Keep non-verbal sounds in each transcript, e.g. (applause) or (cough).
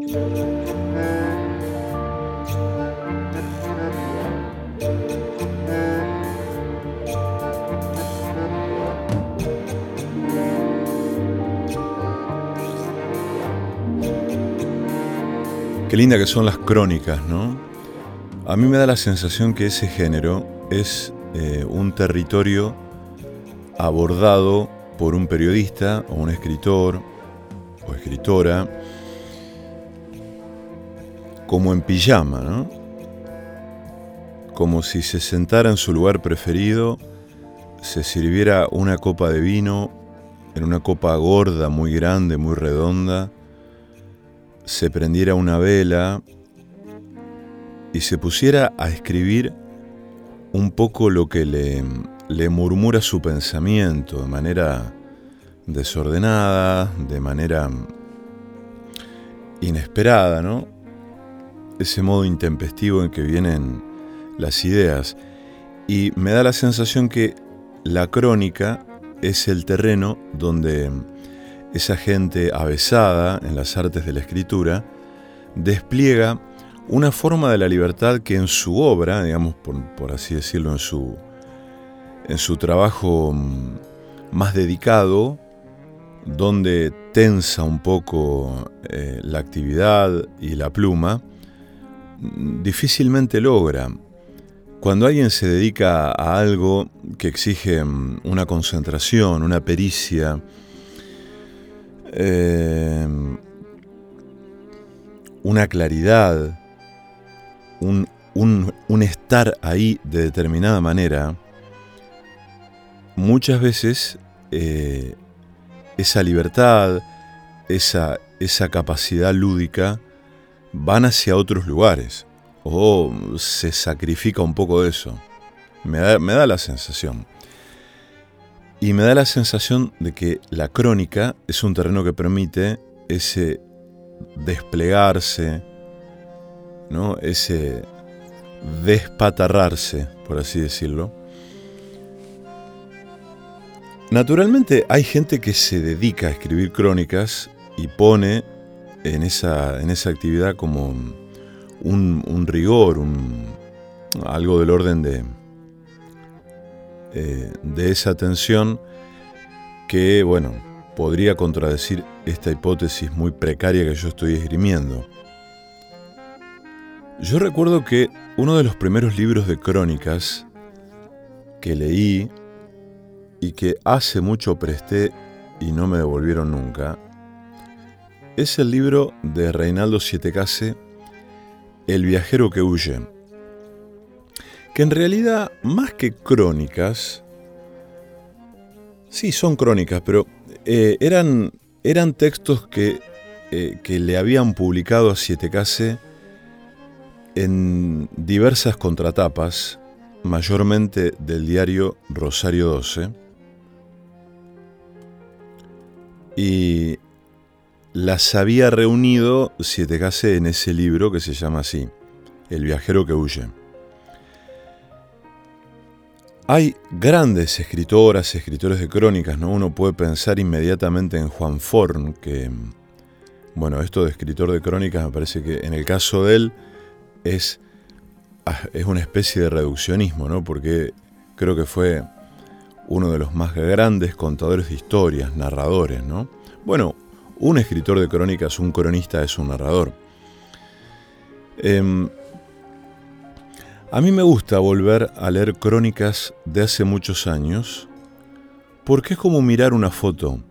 Qué linda que son las crónicas, ¿no? A mí me da la sensación que ese género es eh, un territorio abordado por un periodista o un escritor o escritora como en pijama, ¿no? Como si se sentara en su lugar preferido, se sirviera una copa de vino en una copa gorda, muy grande, muy redonda, se prendiera una vela y se pusiera a escribir un poco lo que le, le murmura su pensamiento de manera desordenada, de manera inesperada, ¿no? Ese modo intempestivo en que vienen las ideas. Y me da la sensación que la crónica es el terreno donde esa gente avesada en las artes de la escritura despliega una forma de la libertad que en su obra, digamos por, así decirlo, en su, en su trabajo mm, más dedicado, donde tensa un poco eh, la actividad y la pluma, difícilmente logra. Cuando alguien se dedica a algo que exige mm, una concentración, una pericia, Em, una claridad, un, estar ahí de determinada manera, muchas veces eh, esa libertad, esa, esa capacidad lúdica, van hacia otros lugares o se sacrifica un poco de eso. Me da, me da la sensación. Y me da la sensación de que la crónica es un terreno que permite ese desplegarse, ¿no? ese despatarrarse, por así decirlo. Naturalmente hay gente que se dedica a escribir crónicas y pone en esa, en esa actividad como un, rigor, un, algo del orden de, eh, de esa tensión que, bueno, podría contradecir esta hipótesis muy precaria que yo estoy esgrimiendo. Yo recuerdo que uno de los primeros libros de crónicas que leí y que hace mucho presté y no me devolvieron nunca, es el libro de Reinaldo Sietecase, El viajero que huye que en realidad, más que crónicas, sí son crónicas, pero eh, eran, eran textos que, eh, que, le habían publicado a Siete Case en diversas contratapas, mayormente del diario Rosario 12, y las había reunido Siete Case en ese libro que se llama así, El viajero que huye. Hay grandes escritoras, escritores de crónicas, ¿no? Uno puede pensar inmediatamente en Juan Forn, que, bueno, esto de escritor de crónicas me parece que en el caso de él es, ah, es una especie de reduccionismo, ¿no? Porque creo que fue uno de los más grandes contadores de historias, narradores, ¿no? Bueno, un escritor de crónicas, un cronista es un narrador. Em, a mí me gusta volver a leer crónicas de hace muchos años porque es como mirar una foto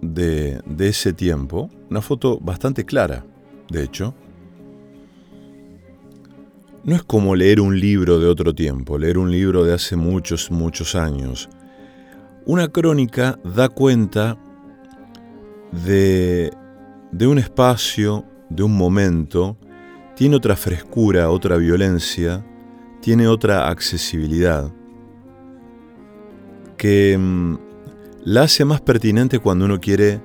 de, ese tiempo, una foto bastante clara, de hecho. No es como leer un libro de otro tiempo, leer un libro de hace muchos, muchos años. Una crónica da cuenta de, de un espacio, de un momento, tiene otra frescura, otra violencia, tiene otra accesibilidad que mm, la hace más pertinente cuando uno quiere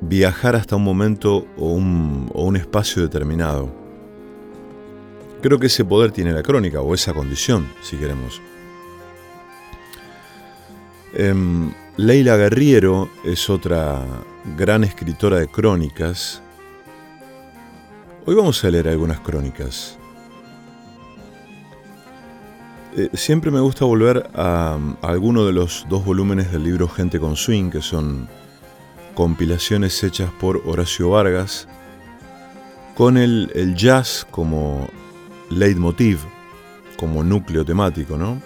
viajar hasta un momento o un, espacio determinado. Creo que ese poder tiene la crónica, o esa condición, si queremos. Em, Leila Guerriero es otra gran escritora de crónicas, Hoy vamos a leer algunas crónicas. Eh, siempre me gusta volver a, a alguno de los dos volúmenes del libro Gente con Swing, que son compilaciones hechas por Horacio Vargas, con el, el jazz como leitmotiv, como núcleo temático, ¿no?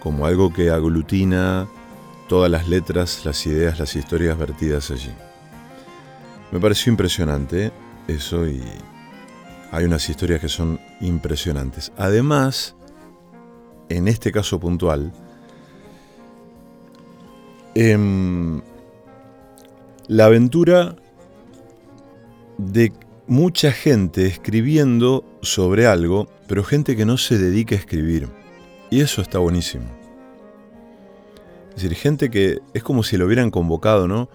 Como algo que aglutina todas las letras, las ideas, las historias vertidas allí. Me pareció impresionante eso y hay unas historias que son impresionantes. Además, en este caso puntual, em, la aventura de mucha gente escribiendo sobre algo, pero gente que no se dedica a escribir. Y eso está buenísimo. Es decir, gente que es como si lo hubieran convocado, ¿no?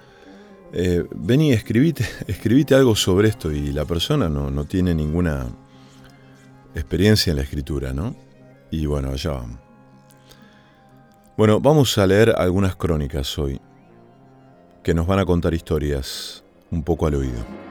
Eh, vení, (laughs) escribite, algo sobre esto y la persona no, no tiene ninguna experiencia en la escritura, ¿no? Y bueno, allá vamos. Bueno, vamos a leer algunas crónicas hoy que nos van a contar historias un poco al oído.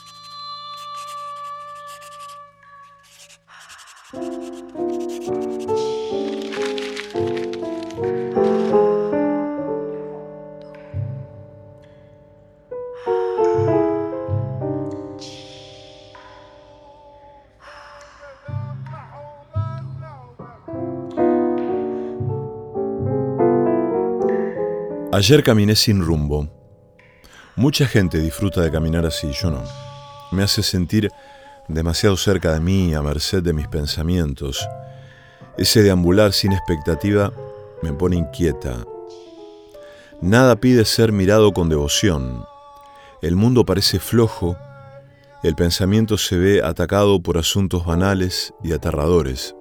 Ayer caminé sin rumbo. Mucha gente disfruta de caminar así, yo no. Me hace sentir demasiado cerca de mí, a merced de mis pensamientos. Ese deambular sin expectativa me pone inquieta. Nada pide ser mirado con devoción. El mundo parece flojo, el pensamiento se ve atacado por asuntos banales y aterradores.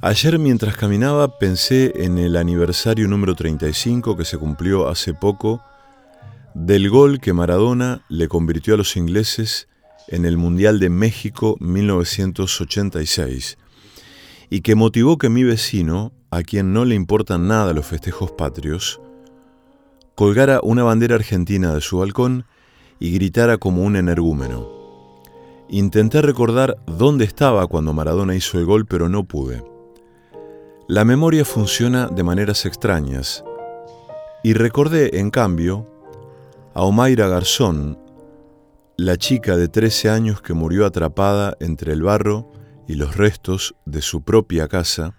Ayer mientras caminaba pensé en el aniversario número 35 que se cumplió hace poco del gol que Maradona le convirtió a los ingleses en el Mundial de México 1986 y que motivó que mi vecino, a quien no le importan nada los festejos patrios, colgara una bandera argentina de su balcón y gritara como un energúmeno. Intenté recordar dónde estaba cuando Maradona hizo el gol, pero no pude. La memoria funciona de maneras extrañas y recordé, en cambio, a Omaira Garzón, la chica de 13 años que murió atrapada entre el barro y los restos de su propia casa,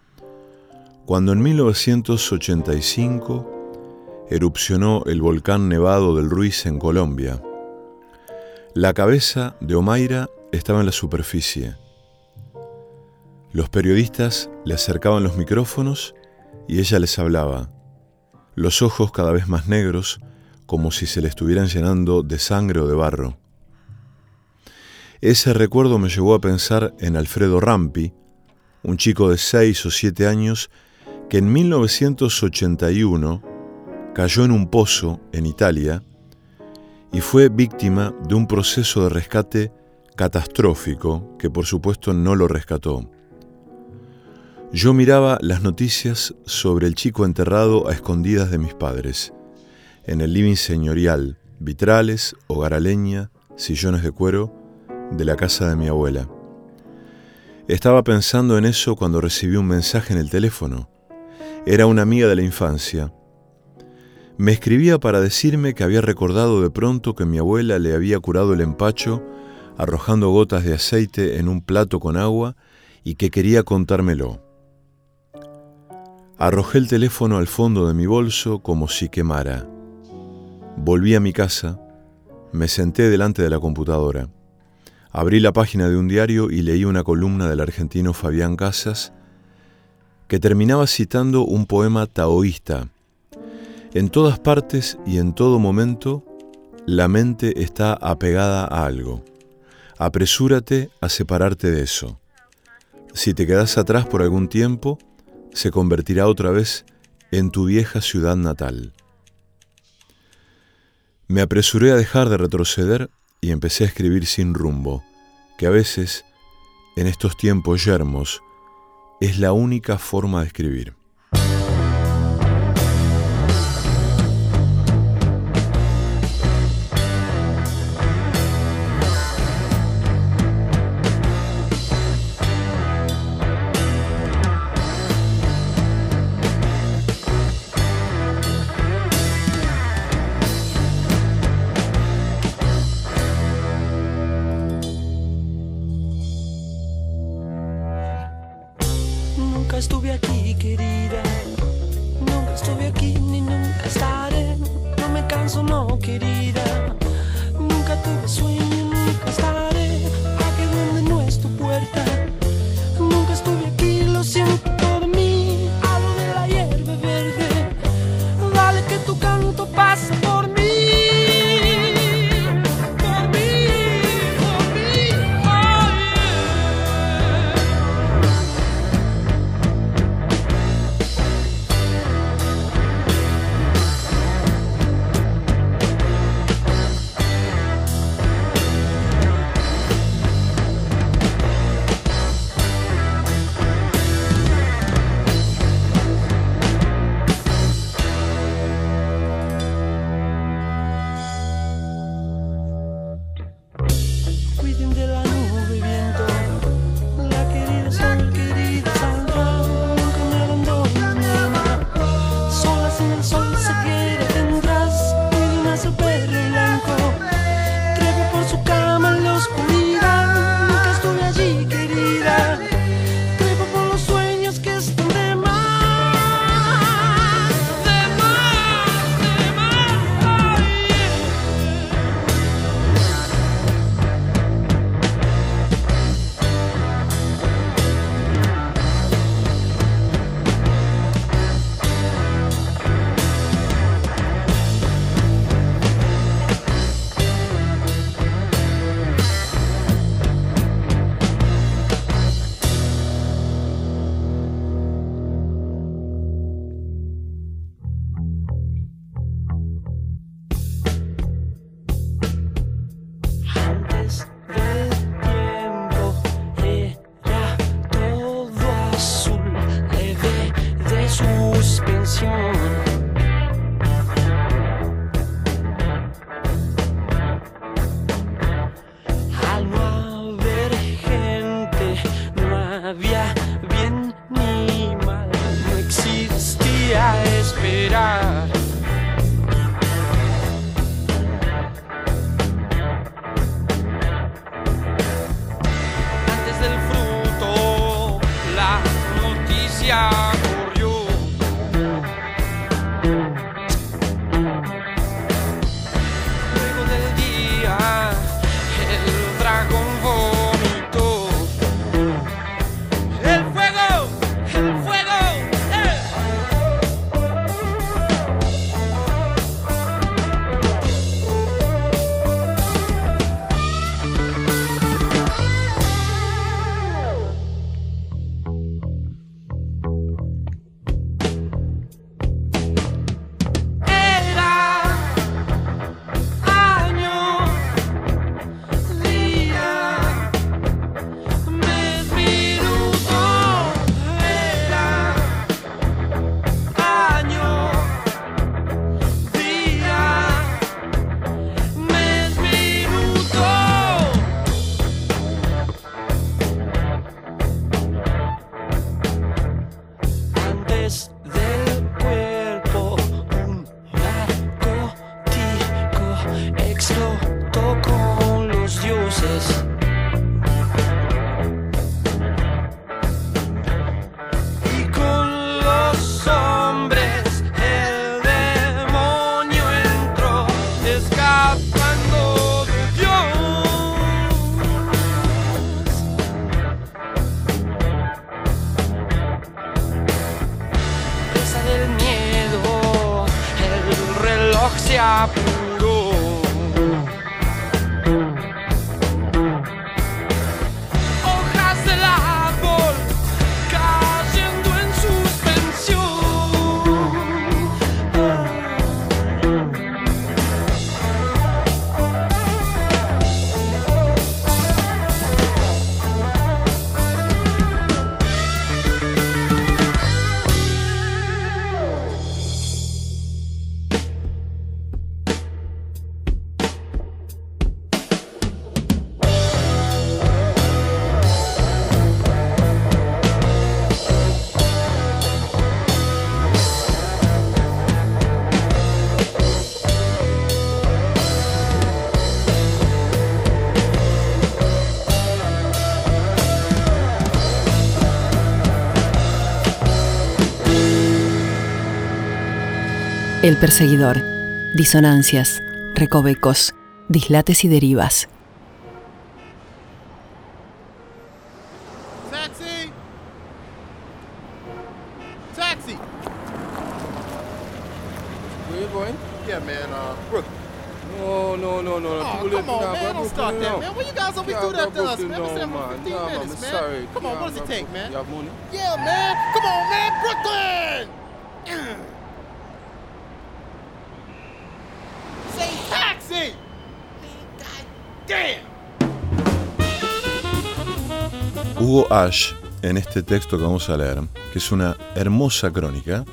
cuando en 1985 erupcionó el volcán nevado del Ruiz en Colombia. La cabeza de Omaira estaba en la superficie los periodistas le acercaban los micrófonos y ella les hablaba, los ojos cada vez más negros, como si se le estuvieran llenando de sangre o de barro. Ese recuerdo me llevó a pensar en Alfredo Rampi, un chico de seis o siete años que en 1981 cayó en un pozo en Italia y fue víctima de un proceso de rescate catastrófico que por supuesto no lo rescató. Yo miraba las noticias sobre el chico enterrado a escondidas de mis padres, en el living señorial, vitrales, hogar a leña, sillones de cuero, de la casa de mi abuela. Estaba pensando en eso cuando recibí un mensaje en el teléfono. Era una amiga de la infancia. Me escribía para decirme que había recordado de pronto que mi abuela le había curado el empacho arrojando gotas de aceite en un plato con agua y que quería contármelo. Arrojé el teléfono al fondo de mi bolso como si quemara. Volví a mi casa, me senté delante de la computadora. Abrí la página de un diario y leí una columna del argentino Fabián Casas que terminaba citando un poema taoísta. En todas partes y en todo momento, la mente está apegada a algo. Apresúrate a separarte de eso. Si te quedas atrás por algún tiempo, se convertirá otra vez en tu vieja ciudad natal. Me apresuré a dejar de retroceder y empecé a escribir sin rumbo, que a veces, en estos tiempos yermos, es la única forma de escribir. 下坡路。El perseguidor. Disonancias, recovecos, dislates y derivas. En este texto que vamos a leer, que es una hermosa crónica,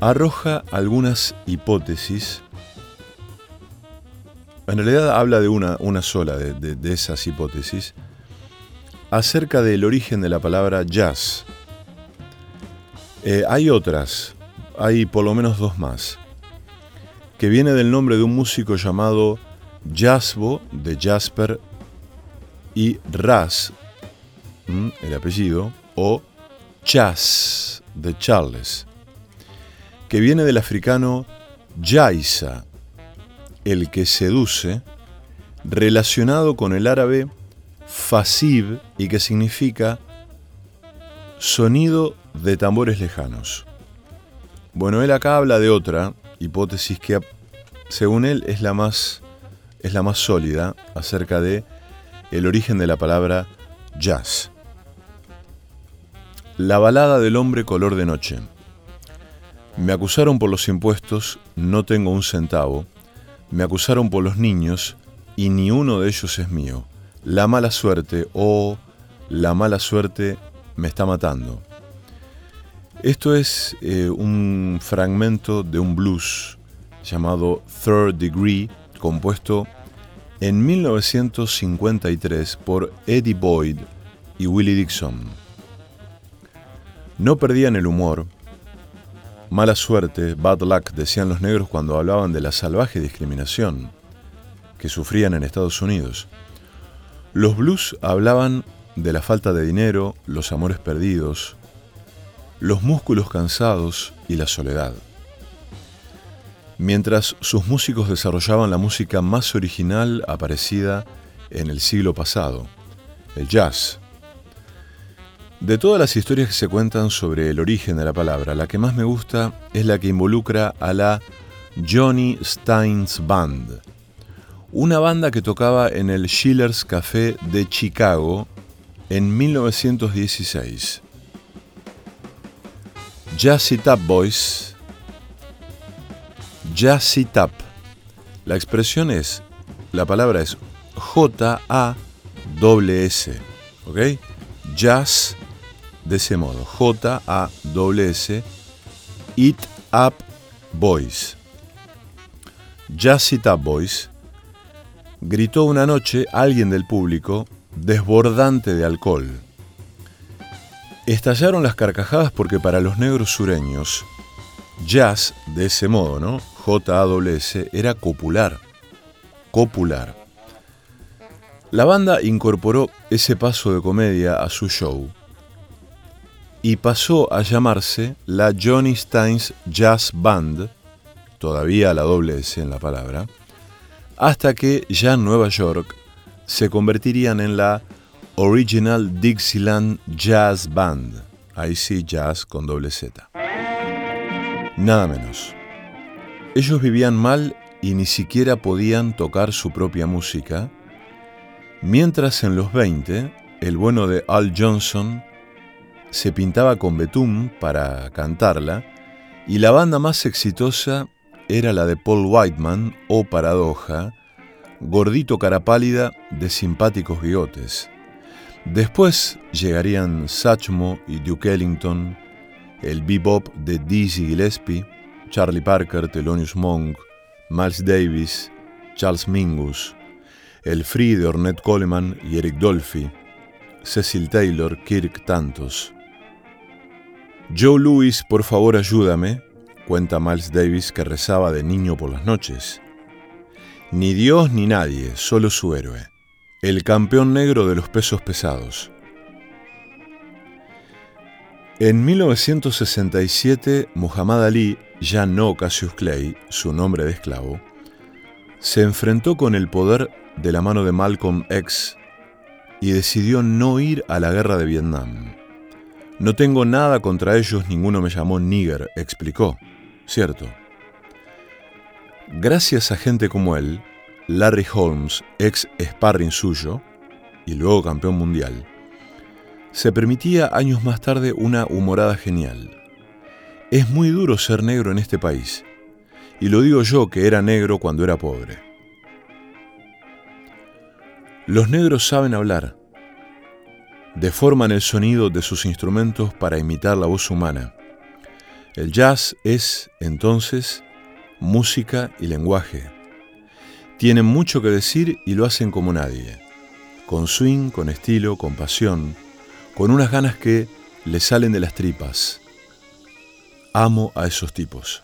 arroja algunas hipótesis. En realidad habla de una, una sola de esas hipótesis acerca del origen de la palabra jazz. Eh, hay otras, hay por lo menos dos más, que viene del nombre de un músico llamado Jasbo de Jasper y Ras, el apellido, o Chas de Charles, que viene del africano Jaisa, el que seduce, relacionado con el árabe Fasib y que significa sonido de tambores lejanos. Bueno, él acá habla de otra hipótesis que, según él, es la más, es la más sólida acerca de el origen de la palabra jazz. La balada del hombre color de noche. Me acusaron por los impuestos, no tengo un centavo. Me acusaron por los niños y ni uno de ellos es mío. La mala suerte, oh, la mala suerte me está matando. Esto es eh, un fragmento de un blues llamado Third Degree, compuesto en 1953 por Eddie Boyd y Willie Dixon. No perdían el humor. Mala suerte, bad luck, decían los negros cuando hablaban de la salvaje discriminación que sufrían en Estados Unidos. Los blues hablaban de la falta de dinero, los amores perdidos, los músculos cansados y la soledad. Mientras sus músicos desarrollaban la música más original aparecida en el siglo pasado, el jazz. De todas las historias que se cuentan sobre el origen de la palabra, la que más me gusta es la que involucra a la Johnny Steins Band, una banda que tocaba en el Schiller's Café de Chicago en 1916. Jazzy Tap Boys. Jazzy Tap. La expresión es, la palabra es J-A-S-S. ¿Ok? Jazz de ese modo. J-A-S-S. It Up Boys. Jazzy Tap Boys gritó una noche alguien del público desbordante de alcohol. Estallaron las carcajadas porque para los negros sureños, jazz de ese modo, ¿no? J-A-S, era copular. copular. La banda incorporó ese paso de comedia a su show y pasó a llamarse la Johnny Steins Jazz Band, todavía la doble S en la palabra, hasta que ya en Nueva York se convertirían en la Original Dixieland Jazz Band, ahí sí jazz con doble Z. Nada menos. Ellos vivían mal y ni siquiera podían tocar su propia música, mientras en los 20 el bueno de Al Johnson se pintaba con betún para cantarla y la banda más exitosa era la de Paul Whiteman o Paradoja, gordito cara pálida de simpáticos bigotes. Después llegarían Satchmo y Duke Ellington, el bebop de Dizzy Gillespie, Charlie Parker, Thelonious Monk, Miles Davis, Charles Mingus, el Free de Ornette Coleman y Eric Dolphy, Cecil Taylor, Kirk Tantos. Joe Louis, por favor ayúdame, cuenta Miles Davis que rezaba de niño por las noches. Ni Dios ni nadie, solo su héroe, el campeón negro de los pesos pesados. En 1967, Muhammad Ali, ya no Cassius Clay, su nombre de esclavo, se enfrentó con el poder de la mano de Malcolm X y decidió no ir a la guerra de Vietnam. No tengo nada contra ellos, ninguno me llamó nigger, explicó. Cierto. Gracias a gente como él, Larry Holmes, ex sparring suyo y luego campeón mundial, se permitía años más tarde una humorada genial. Es muy duro ser negro en este país, y lo digo yo que era negro cuando era pobre. Los negros saben hablar, deforman el sonido de sus instrumentos para imitar la voz humana. El jazz es, entonces, música y lenguaje. Tienen mucho que decir y lo hacen como nadie, con swing, con estilo, con pasión, con unas ganas que le salen de las tripas. Amo a esos tipos.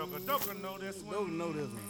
Dunker, Dunker know this one. Dunker know this one.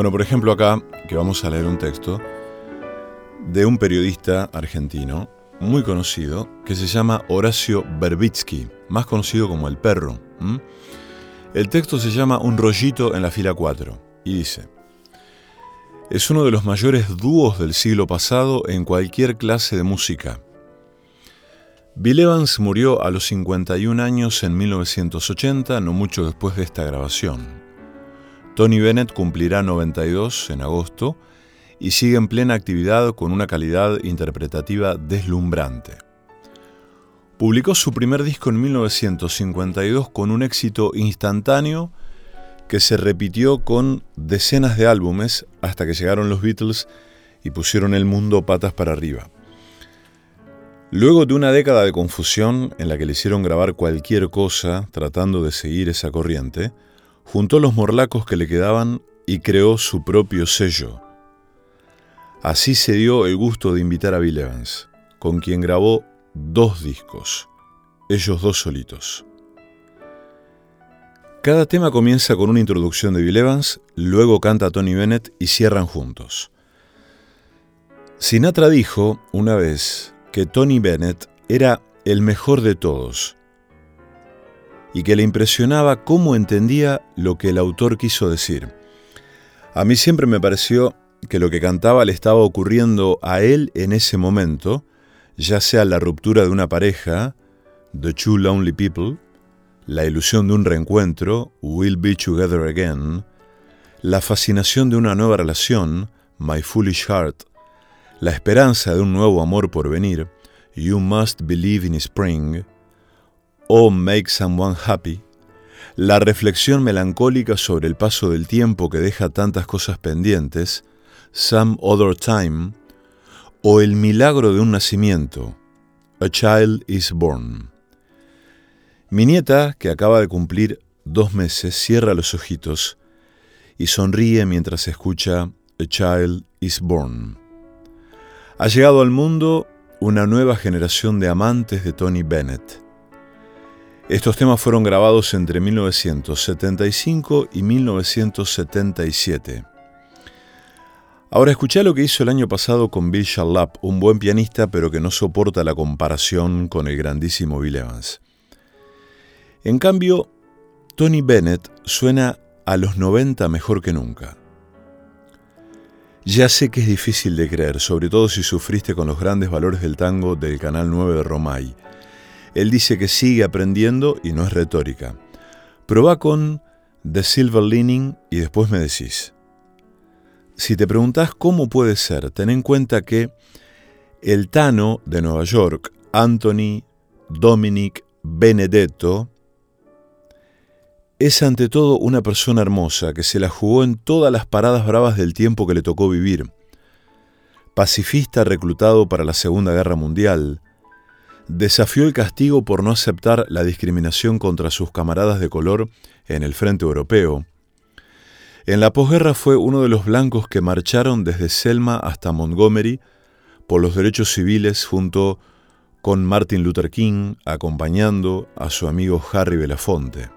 Bueno, por ejemplo acá, que vamos a leer un texto de un periodista argentino muy conocido que se llama Horacio Berbitsky, más conocido como El Perro. El texto se llama Un rollito en la fila 4 y dice, es uno de los mayores dúos del siglo pasado en cualquier clase de música. Bill Evans murió a los 51 años en 1980, no mucho después de esta grabación. Tony Bennett cumplirá 92 en agosto y sigue en plena actividad con una calidad interpretativa deslumbrante. Publicó su primer disco en 1952 con un éxito instantáneo que se repitió con decenas de álbumes hasta que llegaron los Beatles y pusieron el mundo patas para arriba. Luego de una década de confusión en la que le hicieron grabar cualquier cosa tratando de seguir esa corriente, juntó los morlacos que le quedaban y creó su propio sello. Así se dio el gusto de invitar a Bill Evans, con quien grabó dos discos, ellos dos solitos. Cada tema comienza con una introducción de Bill Evans, luego canta Tony Bennett y cierran juntos. Sinatra dijo una vez que Tony Bennett era el mejor de todos y que le impresionaba cómo entendía lo que el autor quiso decir. A mí siempre me pareció que lo que cantaba le estaba ocurriendo a él en ese momento, ya sea la ruptura de una pareja, The Two Lonely People, la ilusión de un reencuentro, We'll Be Together Again, la fascinación de una nueva relación, My Foolish Heart, la esperanza de un nuevo amor por venir, You Must Believe in Spring, o Make Someone Happy, la reflexión melancólica sobre el paso del tiempo que deja tantas cosas pendientes, Some Other Time, o el milagro de un nacimiento, A Child is Born. Mi nieta, que acaba de cumplir dos meses, cierra los ojitos y sonríe mientras escucha A Child is Born. Ha llegado al mundo una nueva generación de amantes de Tony Bennett. Estos temas fueron grabados entre 1975 y 1977. Ahora escuché lo que hizo el año pasado con Bill Charlap, un buen pianista pero que no soporta la comparación con el grandísimo Bill Evans. En cambio, Tony Bennett suena a los 90 mejor que nunca. Ya sé que es difícil de creer, sobre todo si sufriste con los grandes valores del tango del Canal 9 de Romay. Él dice que sigue aprendiendo y no es retórica. Probá con The Silver Lining y después me decís. Si te preguntás cómo puede ser, ten en cuenta que el Tano de Nueva York, Anthony Dominic Benedetto, es ante todo una persona hermosa que se la jugó en todas las paradas bravas del tiempo que le tocó vivir. Pacifista reclutado para la Segunda Guerra Mundial, desafió el castigo por no aceptar la discriminación contra sus camaradas de color en el frente europeo. En la posguerra fue uno de los blancos que marcharon desde Selma hasta Montgomery por los derechos civiles junto con Martin Luther King acompañando a su amigo Harry Belafonte.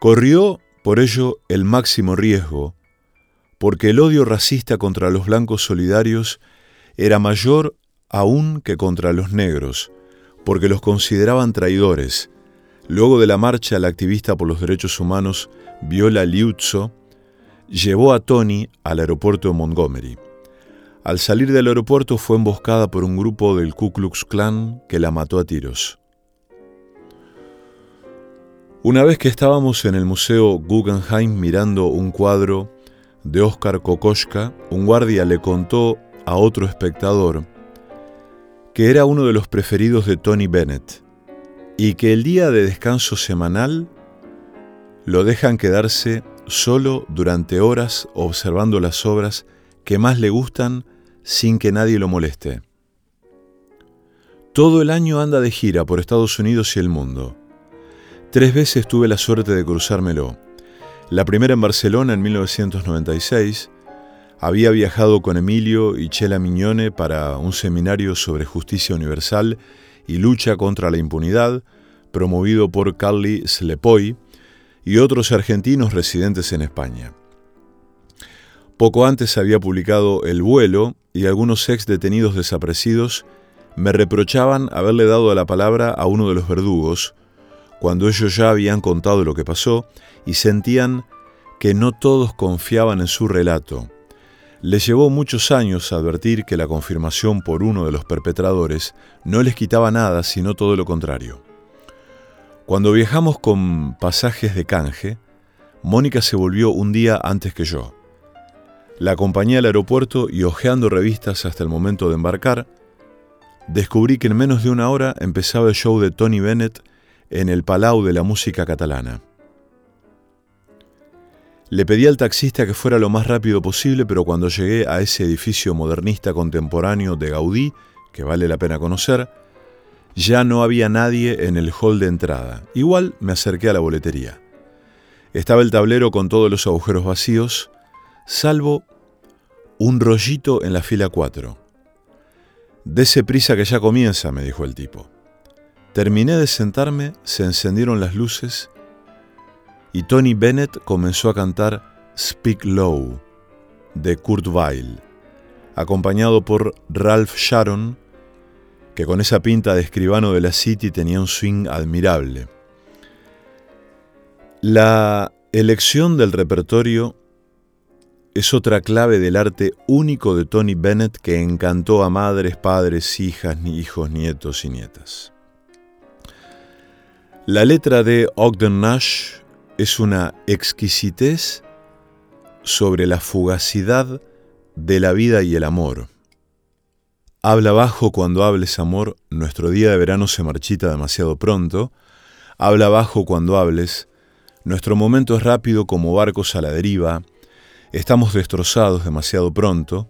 Corrió, por ello, el máximo riesgo, porque el odio racista contra los blancos solidarios era mayor aún que contra los negros, porque los consideraban traidores. Luego de la marcha, la activista por los derechos humanos, Viola Liuzzo, llevó a Tony al aeropuerto de Montgomery. Al salir del aeropuerto fue emboscada por un grupo del Ku Klux Klan que la mató a tiros. Una vez que estábamos en el Museo Guggenheim mirando un cuadro de Oscar Kokoschka, un guardia le contó a otro espectador que era uno de los preferidos de Tony Bennett y que el día de descanso semanal lo dejan quedarse solo durante horas observando las obras que más le gustan sin que nadie lo moleste. Todo el año anda de gira por Estados Unidos y el mundo. Tres veces tuve la suerte de cruzármelo. La primera en Barcelona en 1996. Había viajado con Emilio y Chela Mignone para un seminario sobre justicia universal y lucha contra la impunidad, promovido por Carly Slepoy y otros argentinos residentes en España. Poco antes había publicado El vuelo y algunos ex detenidos desaparecidos me reprochaban haberle dado la palabra a uno de los verdugos, cuando ellos ya habían contado lo que pasó y sentían que no todos confiaban en su relato. Les llevó muchos años advertir que la confirmación por uno de los perpetradores no les quitaba nada, sino todo lo contrario. Cuando viajamos con pasajes de canje, Mónica se volvió un día antes que yo. La acompañé al aeropuerto y hojeando revistas hasta el momento de embarcar, descubrí que en menos de una hora empezaba el show de Tony Bennett en el Palau de la Música Catalana. Le pedí al taxista que fuera lo más rápido posible, pero cuando llegué a ese edificio modernista contemporáneo de Gaudí, que vale la pena conocer, ya no había nadie en el hall de entrada. Igual me acerqué a la boletería. Estaba el tablero con todos los agujeros vacíos, salvo un rollito en la fila 4. Dese prisa que ya comienza, me dijo el tipo. Terminé de sentarme, se encendieron las luces y Tony Bennett comenzó a cantar Speak Low de Kurt Weill, acompañado por Ralph Sharon, que con esa pinta de escribano de la City tenía un swing admirable. La elección del repertorio es otra clave del arte único de Tony Bennett que encantó a madres, padres, hijas, hijos, nietos y nietas. La letra de Ogden Nash es una exquisitez sobre la fugacidad de la vida y el amor. Habla bajo cuando hables amor, nuestro día de verano se marchita demasiado pronto. Habla bajo cuando hables, nuestro momento es rápido como barcos a la deriva, Estamos destrozados demasiado pronto.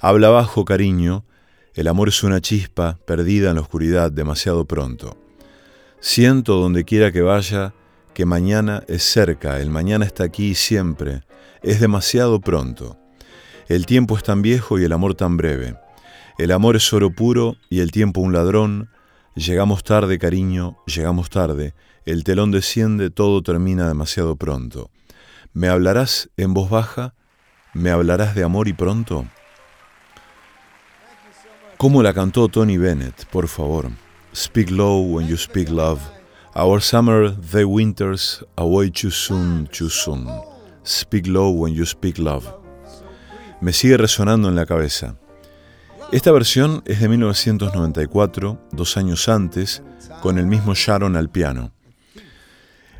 Habla bajo, cariño. El amor es una chispa perdida en la oscuridad demasiado pronto. Siento donde quiera que vaya que mañana es cerca, el mañana está aquí siempre. Es demasiado pronto. El tiempo es tan viejo y el amor tan breve. El amor es oro puro y el tiempo un ladrón. Llegamos tarde, cariño, llegamos tarde. El telón desciende, todo termina demasiado pronto. ¿Me hablarás en voz baja? ¿Me hablarás de amor y pronto? ¿Cómo la cantó Tony Bennett, por favor? Speak low when you speak love. Our summer, the winters, away too soon, too soon. Speak low when you speak love. Me sigue resonando en la cabeza. Esta versión es de 1994, dos años antes, con el mismo Sharon al piano.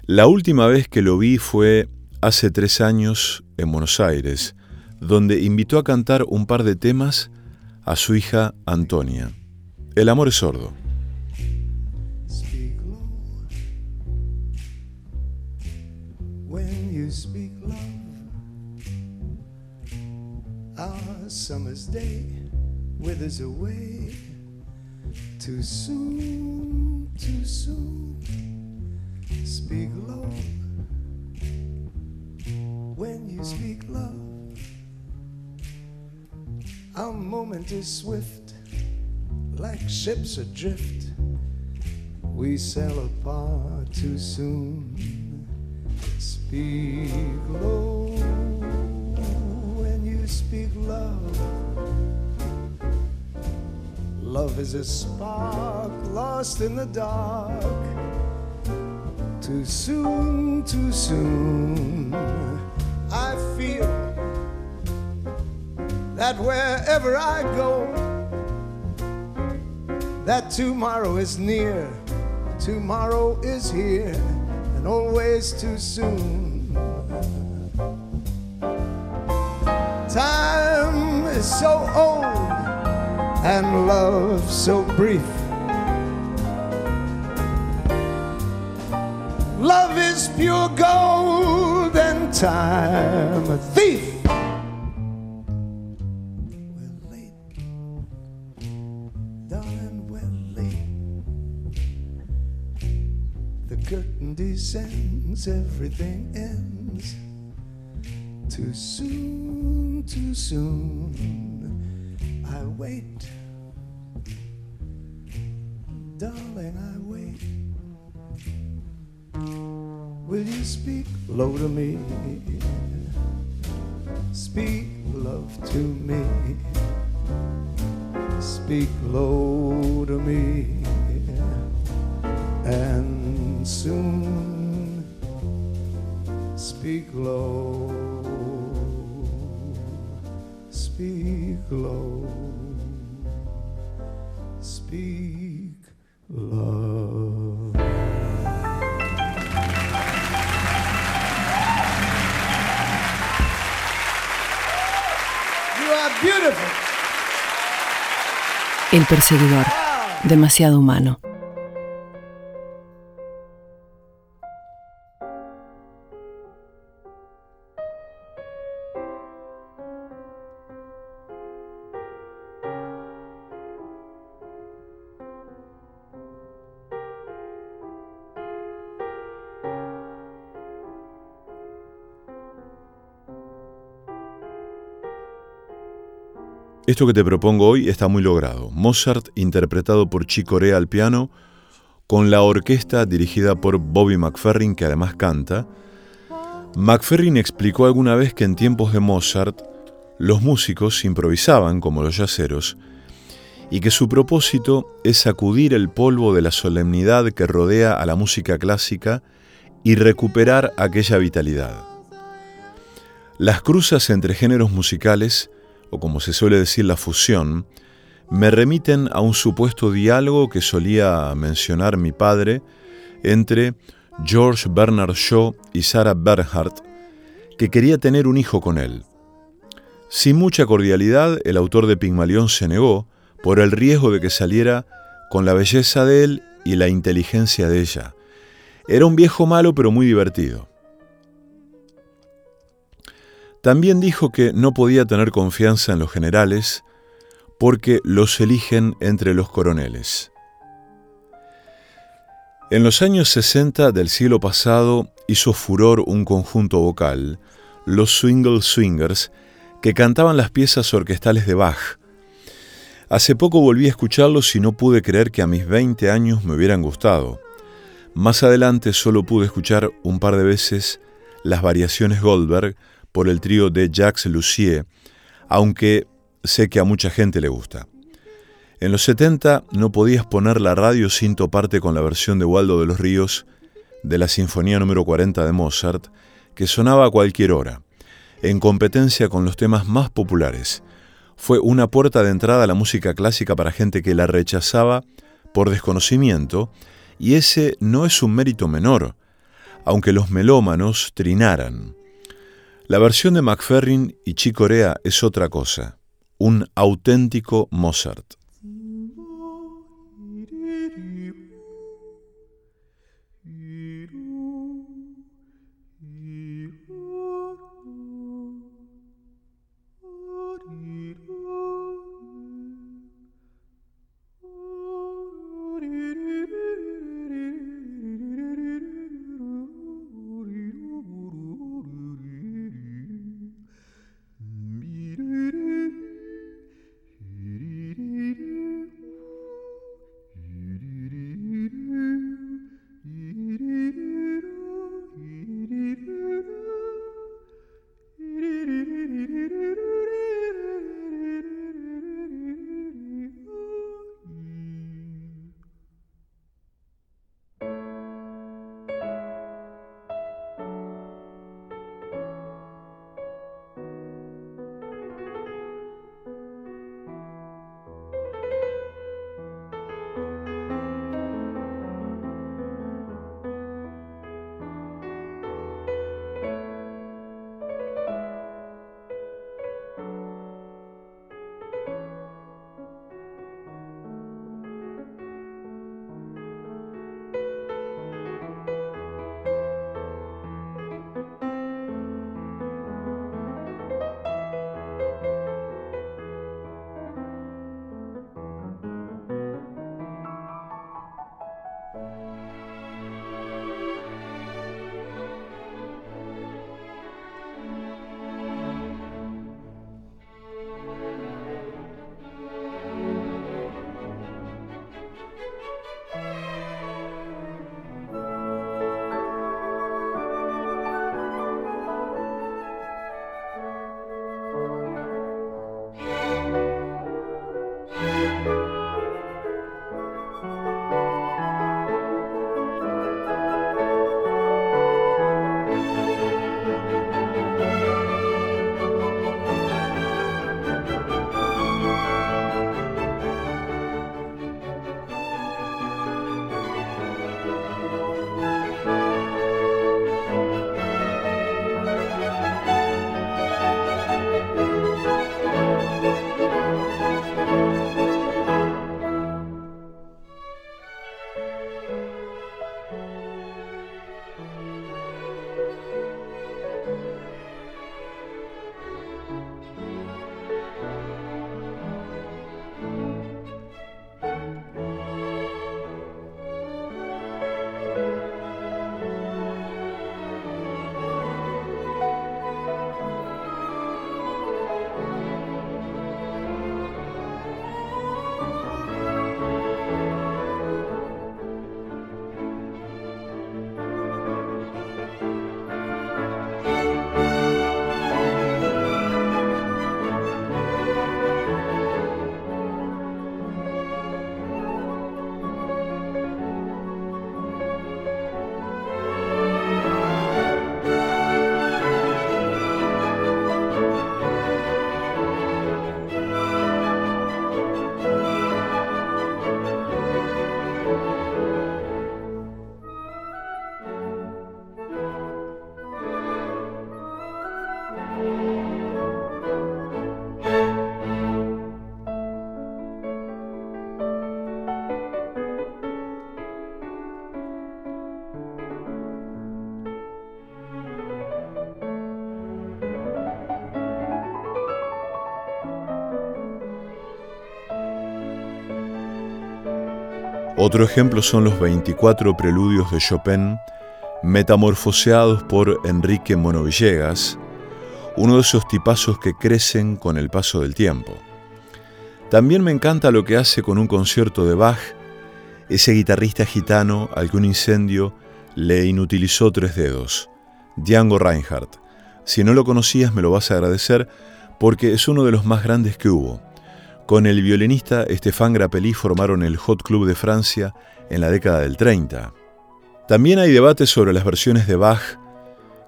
La última vez que lo vi fue hace tres años en Buenos Aires, donde invitó a cantar un par de temas a su hija Antonia. El amor es sordo. Summer's day withers away too soon, too soon. Speak low when you speak love. Our moment is swift, like ships adrift. We sail apart too soon. Speak low speak love. Love is a spark lost in the dark. Too soon, too soon. I feel that wherever I go, that tomorrow is near, tomorrow is here, and always too soon. Time is so old, and love so brief. Love is pure gold and time a thief. We're late, darling, we're late. The curtain descends, everything ends. Too soon, too soon. I wait, darling, I wait. Will you speak low to me? Speak love to me. Speak low to me. And soon speak low. El perseguidor. Demasiado humano. Esto que te propongo hoy está muy logrado. Mozart interpretado por Chick Corea al piano, con la orquesta dirigida por Bobby McFerrin, que además canta. McFerrin explicó alguna vez que en tiempos de Mozart los músicos improvisaban como los yaceros y que su propósito es sacudir el polvo de la solemnidad que rodea a la música clásica y recuperar aquella vitalidad. Las cruzas entre géneros musicales como se suele decir la fusión, me remiten a un supuesto diálogo que solía mencionar mi padre entre George Bernard Shaw y Sarah Bernhardt, que quería tener un hijo con él. Sin mucha cordialidad, el autor de Pigmalión se negó por el riesgo de que saliera con la belleza de él y la inteligencia de ella. Era un viejo malo pero muy divertido. También dijo que no podía tener confianza en los generales porque los eligen entre los coroneles. En los años 60 del siglo pasado hizo furor un conjunto vocal, los Swingle Swingers, que cantaban las piezas orquestales de Bach. Hace poco volví a escucharlos y no pude creer que a mis 20 años me hubieran gustado. Más adelante solo pude escuchar un par de veces las variaciones Goldberg por el trío de Jacques Lussier, aunque sé que a mucha gente le gusta. En los 70 no podías poner la radio sin toparte con la versión de Waldo de los Ríos de la Sinfonía número 40 de Mozart, que sonaba a cualquier hora, en competencia con los temas más populares. Fue una puerta de entrada a la música clásica para gente que la rechazaba por desconocimiento, y ese no es un mérito menor, aunque los melómanos trinaran. La versión de McFerrin y Chick Corea es otra cosa, un auténtico Mozart. Otro ejemplo son los 24 preludios de Chopin, metamorfoseados por Enrique Monovillegas, uno de esos tipazos que crecen con el paso del tiempo. También me encanta lo que hace con un concierto de Bach, ese guitarrista gitano al que un incendio le inutilizó tres dedos, Django Reinhardt. Si no lo conocías me lo vas a agradecer porque es uno de los más grandes que hubo. Con el violinista Stéphane Grappelli formaron el Hot Club de Francia en la década del 30. También hay debates sobre las versiones de Bach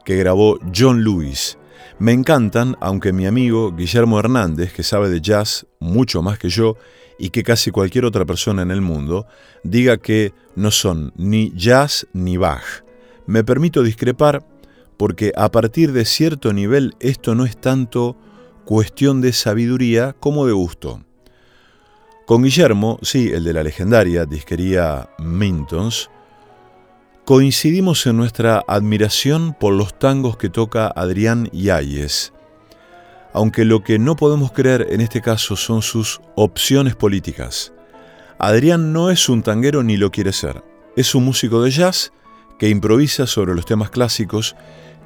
que grabó John Lewis. Me encantan, aunque mi amigo Guillermo Hernández, que sabe de jazz mucho más que yo y que casi cualquier otra persona en el mundo, diga que no son ni jazz ni Bach. Me permito discrepar porque a partir de cierto nivel esto no es tanto cuestión de sabiduría como de gusto. Con Guillermo, sí, el de la legendaria disquería Mintons, coincidimos en nuestra admiración por los tangos que toca Adrián Yáñez, aunque lo que no podemos creer en este caso son sus opciones políticas. Adrián no es un tanguero ni lo quiere ser, es un músico de jazz que improvisa sobre los temas clásicos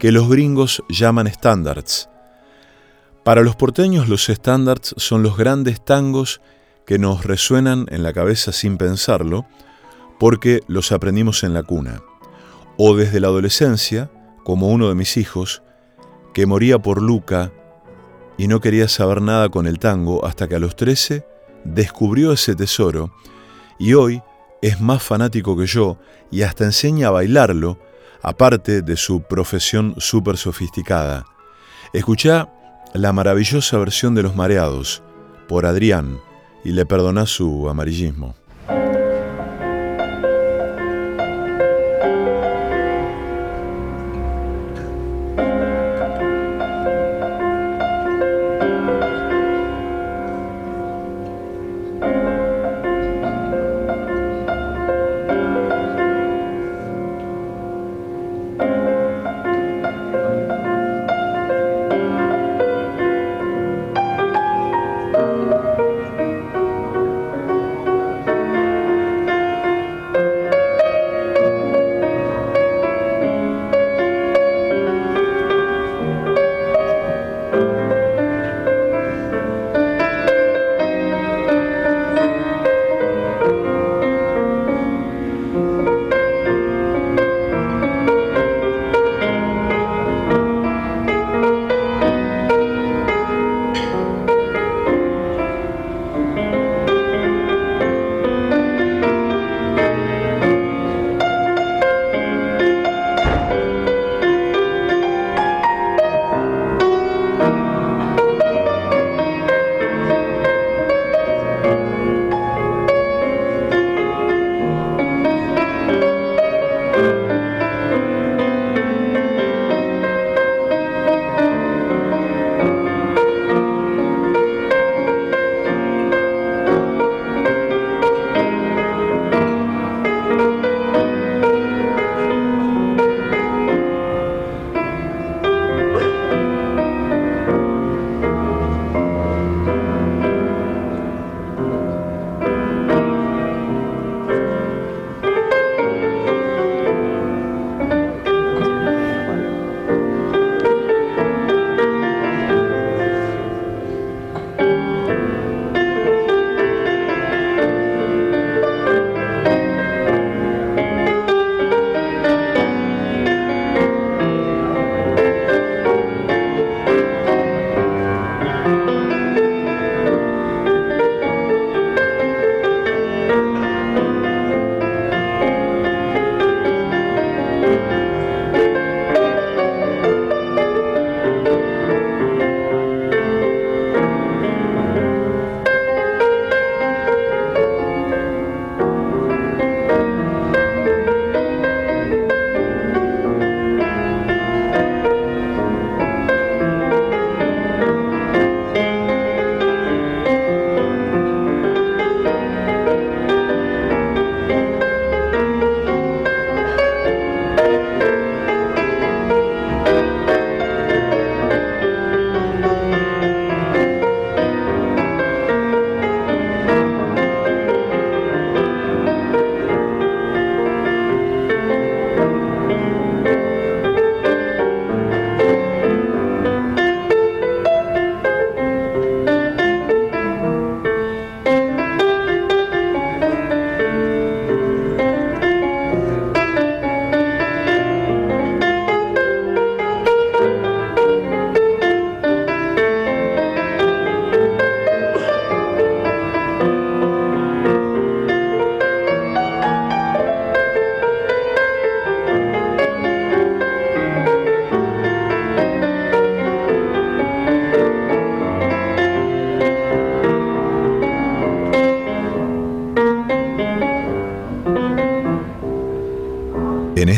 que los gringos llaman standards. Para los porteños los standards son los grandes tangos que nos resuenan en la cabeza sin pensarlo, porque los aprendimos en la cuna, o desde la adolescencia, como uno de mis hijos, que moría por Luca y no quería saber nada con el tango hasta que a los 13 descubrió ese tesoro y hoy es más fanático que yo y hasta enseña a bailarlo, aparte de su profesión súper sofisticada. Escuchá la maravillosa versión de Los Mareados por Adrián, y le perdona su amarillismo.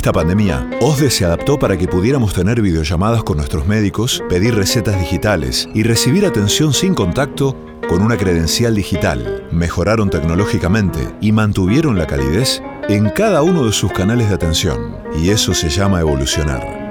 Esta pandemia, OSDE se adaptó para que pudiéramos tener videollamadas con nuestros médicos, pedir recetas digitales y recibir atención sin contacto con una credencial digital. Mejoraron tecnológicamente y mantuvieron la calidez en cada uno de sus canales de atención. Y eso se llama evolucionar.